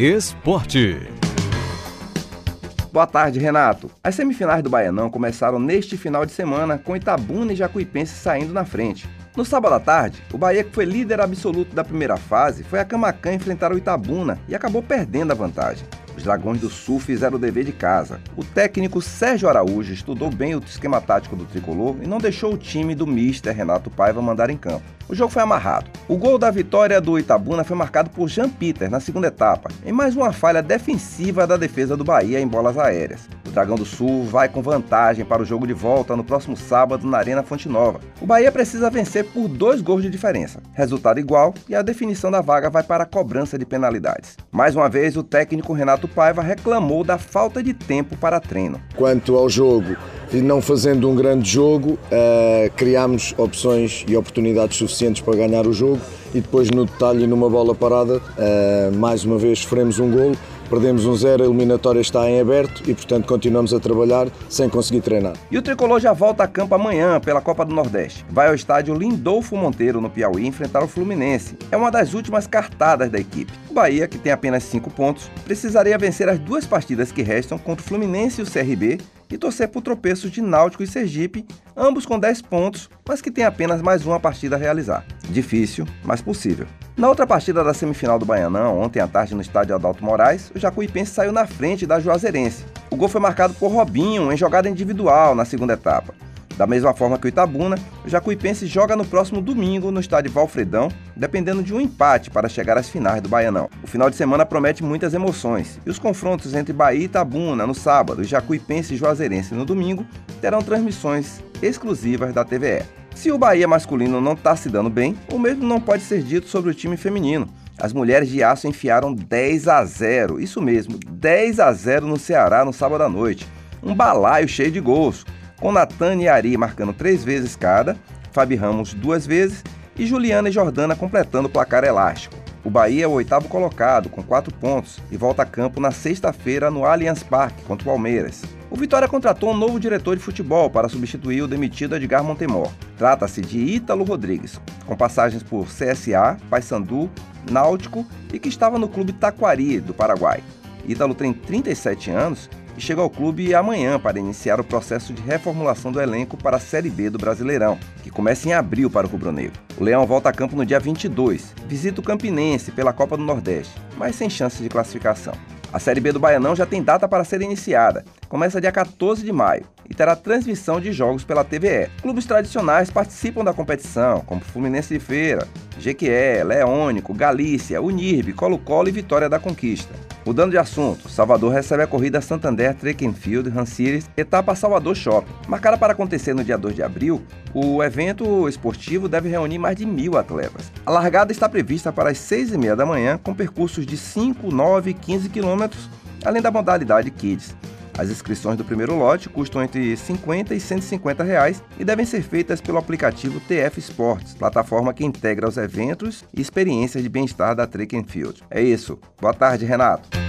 Esporte. Boa tarde, Renato. As semifinais do Baianão começaram neste final de semana com Itabuna e Jacuipense saindo na frente. No sábado à tarde, o Bahia, que foi líder absoluto da primeira fase, foi a Camacan enfrentar o Itabuna e acabou perdendo a vantagem. Os Dragões do Sul fizeram o dever de casa. O técnico Sérgio Araújo estudou bem o esquema tático do tricolor e não deixou o time do mister Renato Paiva mandar em campo. O jogo foi amarrado. O gol da vitória do Itabuna foi marcado por Jean Peter na segunda etapa, em mais uma falha defensiva da defesa do Bahia em bolas aéreas. O Dragão do Sul vai com vantagem para o jogo de volta no próximo sábado na Arena Fonte Nova. O Bahia precisa vencer por dois gols de diferença. Resultado igual e a definição da vaga vai para a cobrança de penalidades. Mais uma vez, o técnico Renato Paiva reclamou da falta de tempo para treino. Quanto ao jogo, não fazendo um grande jogo, uh, criámos opções e oportunidades suficientes para ganhar o jogo e depois no detalhe numa bola parada, uh, mais uma vez sofremos um golo Perdemos um zero, a eliminatória está em aberto e, portanto, continuamos a trabalhar sem conseguir treinar. E o tricolor já volta a campo amanhã pela Copa do Nordeste. Vai ao estádio Lindolfo Monteiro, no Piauí, enfrentar o Fluminense. É uma das últimas cartadas da equipe. O Bahia, que tem apenas cinco pontos, precisaria vencer as duas partidas que restam contra o Fluminense e o CRB e torcer por tropeços de Náutico e Sergipe, ambos com 10 pontos, mas que têm apenas mais uma partida a realizar. Difícil, mas possível. Na outra partida da semifinal do Baianão, ontem à tarde no estádio Adalto Moraes, o Jacuipense saiu na frente da Juazeirense. O gol foi marcado por Robinho em jogada individual na segunda etapa. Da mesma forma que o Itabuna, o Jacuipense joga no próximo domingo no estádio Valfredão, dependendo de um empate para chegar às finais do Baianão. O final de semana promete muitas emoções, e os confrontos entre Bahia e Itabuna no sábado e Jacuipense e Juazeirense no domingo terão transmissões exclusivas da TVE. Se o Bahia masculino não está se dando bem, o mesmo não pode ser dito sobre o time feminino. As mulheres de aço enfiaram 10 a 0, isso mesmo, 10 a 0 no Ceará no sábado à noite. Um balaio cheio de gols com Natane e Ari marcando três vezes cada, Fabi Ramos duas vezes e Juliana e Jordana completando o placar elástico. O Bahia é o oitavo colocado, com quatro pontos, e volta a campo na sexta-feira no Allianz Parque contra o Palmeiras. O Vitória contratou um novo diretor de futebol para substituir o demitido Edgar Montemor. Trata-se de Ítalo Rodrigues, com passagens por CSA, Paysandu, Náutico e que estava no clube Taquari, do Paraguai. Ítalo tem 37 anos e chega ao clube amanhã para iniciar o processo de reformulação do elenco para a Série B do Brasileirão, que começa em abril para o Rubro Negro. O Leão volta a campo no dia 22, visita o Campinense pela Copa do Nordeste, mas sem chance de classificação. A Série B do Baianão já tem data para ser iniciada. Começa dia 14 de maio e terá transmissão de jogos pela TVE. Clubes tradicionais participam da competição, como Fluminense de Feira, Jequié, Leônico, Galícia, Unirbe, Colo-Colo e Vitória da Conquista. Mudando de assunto, Salvador recebe a corrida Santander Track and Field Series, etapa Salvador Shopping. Marcada para acontecer no dia 2 de abril, o evento esportivo deve reunir mais de mil atletas. A largada está prevista para as 6 e meia da manhã, com percursos de 5, 9 e 15 quilômetros, além da modalidade Kids. As inscrições do primeiro lote custam entre 50 e 150 reais e devem ser feitas pelo aplicativo TF Sports, plataforma que integra os eventos e experiências de bem-estar da Track Field. É isso. Boa tarde, Renato.